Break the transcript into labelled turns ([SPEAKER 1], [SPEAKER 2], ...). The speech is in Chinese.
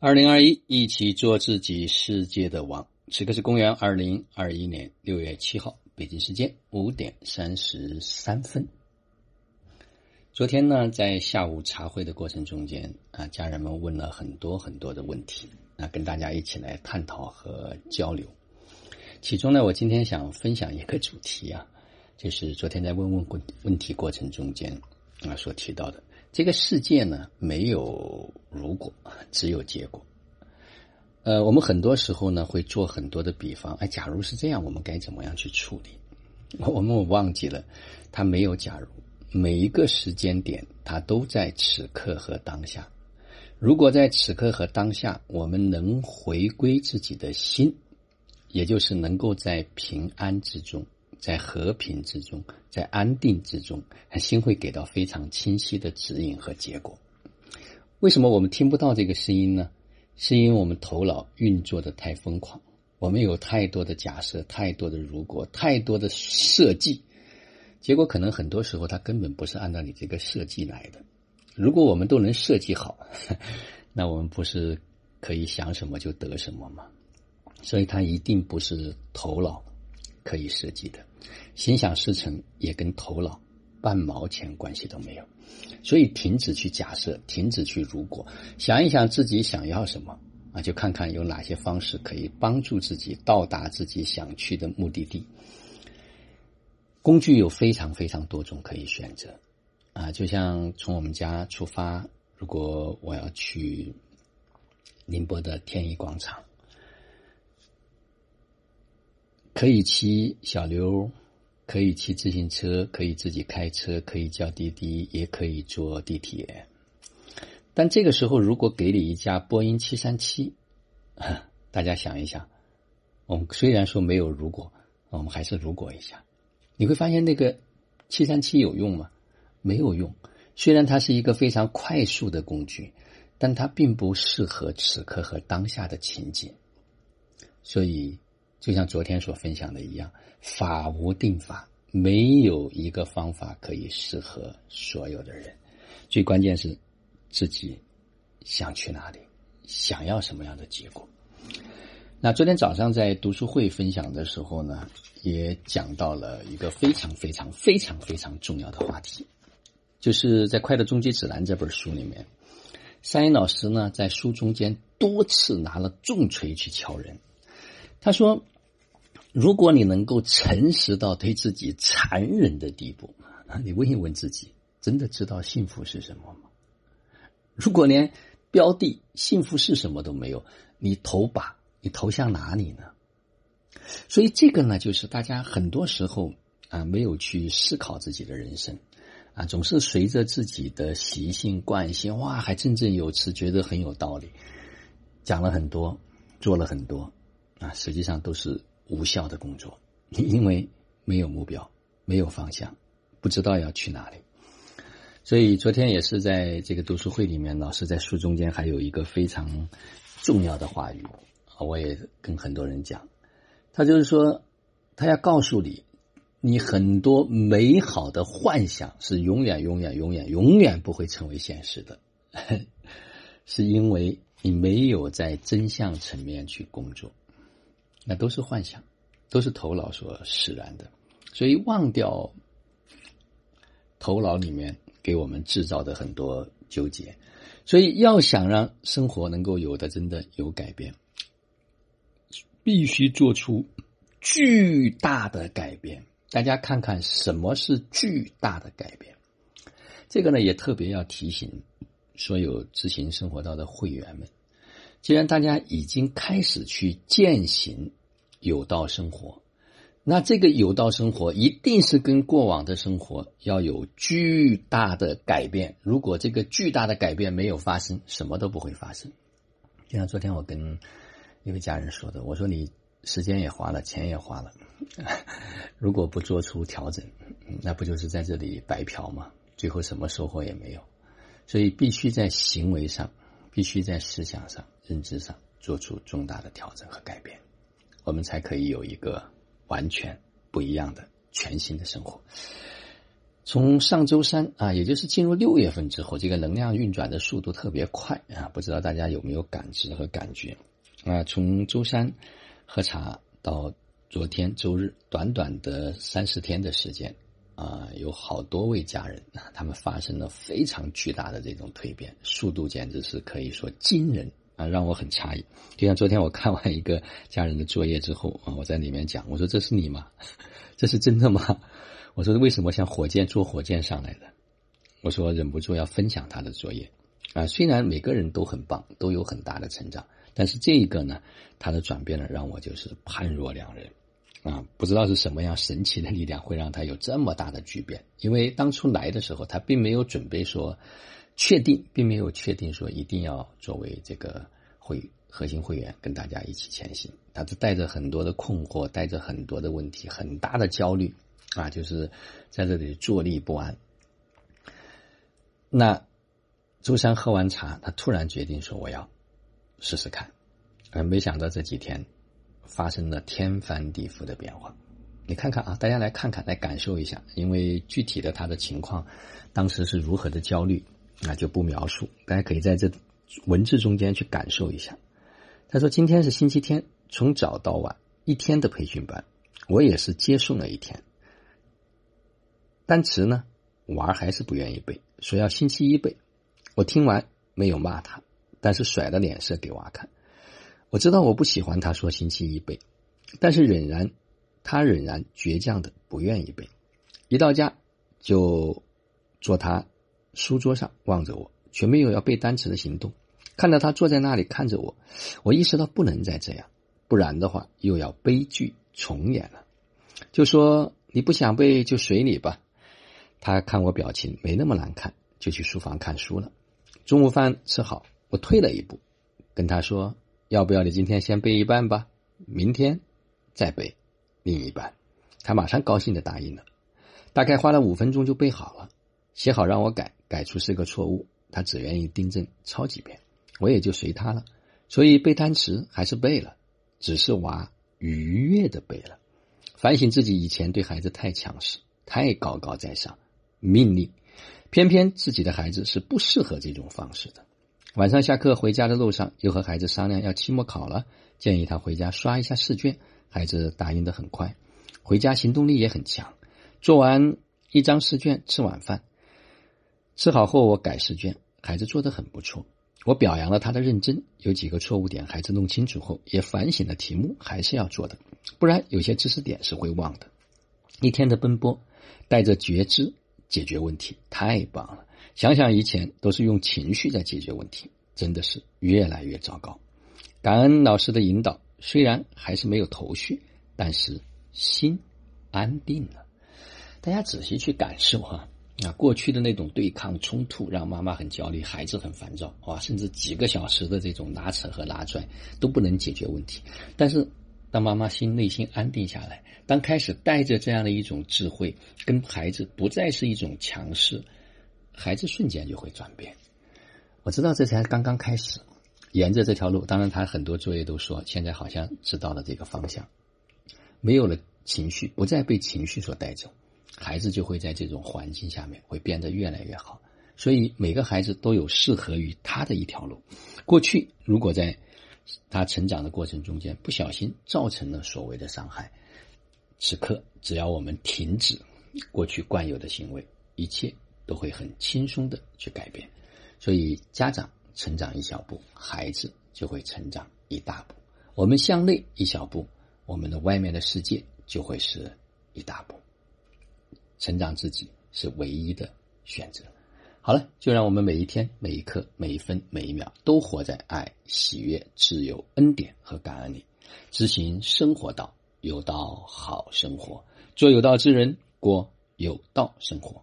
[SPEAKER 1] 二零二一，一起做自己世界的王。此刻是公元二零二一年六月七号，北京时间五点三十三分。昨天呢，在下午茶会的过程中间啊，家人们问了很多很多的问题，啊，跟大家一起来探讨和交流。其中呢，我今天想分享一个主题啊，就是昨天在问问问问题过程中间啊所提到的。这个世界呢，没有如果，只有结果。呃，我们很多时候呢，会做很多的比方。哎，假如是这样，我们该怎么样去处理？我们忘记了，它没有假如。每一个时间点，它都在此刻和当下。如果在此刻和当下，我们能回归自己的心，也就是能够在平安之中。在和平之中，在安定之中，心会给到非常清晰的指引和结果。为什么我们听不到这个声音呢？是因为我们头脑运作的太疯狂，我们有太多的假设，太多的如果，太多的设计，结果可能很多时候它根本不是按照你这个设计来的。如果我们都能设计好，那我们不是可以想什么就得什么吗？所以它一定不是头脑可以设计的。心想事成也跟头脑半毛钱关系都没有，所以停止去假设，停止去如果，想一想自己想要什么啊，就看看有哪些方式可以帮助自己到达自己想去的目的地。工具有非常非常多种可以选择啊，就像从我们家出发，如果我要去宁波的天一广场。可以骑小刘，可以骑自行车，可以自己开车，可以叫滴滴，也可以坐地铁。但这个时候，如果给你一架波音七三七，大家想一想，我们虽然说没有如果，我们还是如果一下，你会发现那个七三七有用吗？没有用。虽然它是一个非常快速的工具，但它并不适合此刻和当下的情景，所以。就像昨天所分享的一样，法无定法，没有一个方法可以适合所有的人。最关键是自己想去哪里，想要什么样的结果。那昨天早上在读书会分享的时候呢，也讲到了一个非常非常非常非常重要的话题，就是在《快乐终极指南》这本书里面，山鹰老师呢在书中间多次拿了重锤去敲人。他说：“如果你能够诚实到对自己残忍的地步，你问一问自己，真的知道幸福是什么吗？如果连标的幸福是什么都没有，你投把你投向哪里呢？所以这个呢，就是大家很多时候啊，没有去思考自己的人生啊，总是随着自己的习性惯性，哇，还振振有词，觉得很有道理，讲了很多，做了很多。”啊，实际上都是无效的工作，因为没有目标，没有方向，不知道要去哪里。所以昨天也是在这个读书会里面，老师在书中间还有一个非常重要的话语，我也跟很多人讲，他就是说，他要告诉你，你很多美好的幻想是永远、永远、永远、永远不会成为现实的，是因为你没有在真相层面去工作。那都是幻想，都是头脑所使然的，所以忘掉头脑里面给我们制造的很多纠结。所以要想让生活能够有的真的有改变，必须做出巨大的改变。大家看看什么是巨大的改变？这个呢，也特别要提醒所有执行生活道的会员们。既然大家已经开始去践行。有道生活，那这个有道生活一定是跟过往的生活要有巨大的改变。如果这个巨大的改变没有发生，什么都不会发生。就像昨天我跟一位家人说的，我说你时间也花了，钱也花了，如果不做出调整，那不就是在这里白嫖吗？最后什么收获也没有。所以必须在行为上，必须在思想上、认知上做出重大的调整和改变。我们才可以有一个完全不一样的全新的生活。从上周三啊，也就是进入六月份之后，这个能量运转的速度特别快啊，不知道大家有没有感知和感觉啊？从周三喝茶到昨天周日，短短的三四天的时间啊，有好多位家人，他们发生了非常巨大的这种蜕变，速度简直是可以说惊人啊，让我很诧异。就像昨天我看完一个家人的作业之后啊，我在里面讲，我说这是你吗？这是真的吗？我说为什么像火箭坐火箭上来的？我说忍不住要分享他的作业啊！虽然每个人都很棒，都有很大的成长，但是这一个呢，他的转变呢，让我就是判若两人啊！不知道是什么样神奇的力量会让他有这么大的巨变？因为当初来的时候，他并没有准备说确定，并没有确定说一定要作为这个会核心会员跟大家一起前行，他是带着很多的困惑，带着很多的问题，很大的焦虑。啊，就是在这里坐立不安。那周三喝完茶，他突然决定说：“我要试试看。”而，没想到这几天发生了天翻地覆的变化。你看看啊，大家来看看，来感受一下。因为具体的他的情况，当时是如何的焦虑，那就不描述。大家可以在这文字中间去感受一下。他说：“今天是星期天，从早到晚一天的培训班，我也是接送了一天。”单词呢，娃还是不愿意背，说要星期一背。我听完没有骂他，但是甩了脸色给娃看。我知道我不喜欢他说星期一背，但是仍然，他仍然倔强的不愿意背。一到家就做他书桌上望着我，却没有要背单词的行动。看到他坐在那里看着我，我意识到不能再这样，不然的话又要悲剧重演了。就说你不想背就随你吧。他看我表情没那么难看，就去书房看书了。中午饭吃好，我退了一步，跟他说：“要不要你今天先背一半吧，明天再背另一半。”他马上高兴的答应了。大概花了五分钟就背好了，写好让我改，改出是个错误，他只愿意订正抄几遍，我也就随他了。所以背单词还是背了，只是娃愉悦的背了。反省自己以前对孩子太强势，太高高在上。命令，偏偏自己的孩子是不适合这种方式的。晚上下课回家的路上，又和孩子商量要期末考了，建议他回家刷一下试卷。孩子答应的很快，回家行动力也很强。做完一张试卷，吃晚饭，吃好后我改试卷，孩子做的很不错。我表扬了他的认真，有几个错误点，孩子弄清楚后也反省了题目，还是要做的，不然有些知识点是会忘的。一天的奔波，带着觉知。解决问题太棒了！想想以前都是用情绪在解决问题，真的是越来越糟糕。感恩老师的引导，虽然还是没有头绪，但是心安定了。大家仔细去感受哈，过去的那种对抗冲突让妈妈很焦虑，孩子很烦躁，啊，甚至几个小时的这种拉扯和拉拽都不能解决问题。但是当妈妈心内心安定下来。当开始带着这样的一种智慧，跟孩子不再是一种强势，孩子瞬间就会转变。我知道这才刚刚开始，沿着这条路，当然他很多作业都说，现在好像知道了这个方向，没有了情绪，不再被情绪所带走，孩子就会在这种环境下面会变得越来越好。所以每个孩子都有适合于他的一条路。过去如果在他成长的过程中间不小心造成了所谓的伤害。此刻，只要我们停止过去惯有的行为，一切都会很轻松的去改变。所以，家长成长一小步，孩子就会成长一大步。我们向内一小步，我们的外面的世界就会是一大步。成长自己是唯一的选择。好了，就让我们每一天、每一刻、每一分、每一秒都活在爱、喜悦、自由、恩典和感恩里，执行生活道。有道好生活，做有道之人，过有道生活。